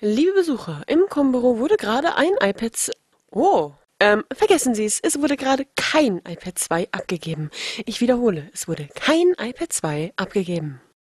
Liebe Besucher, im Kombüro wurde gerade ein iPad... Oh, ähm, vergessen Sie es, es wurde gerade kein iPad 2 abgegeben. Ich wiederhole, es wurde kein iPad 2 abgegeben.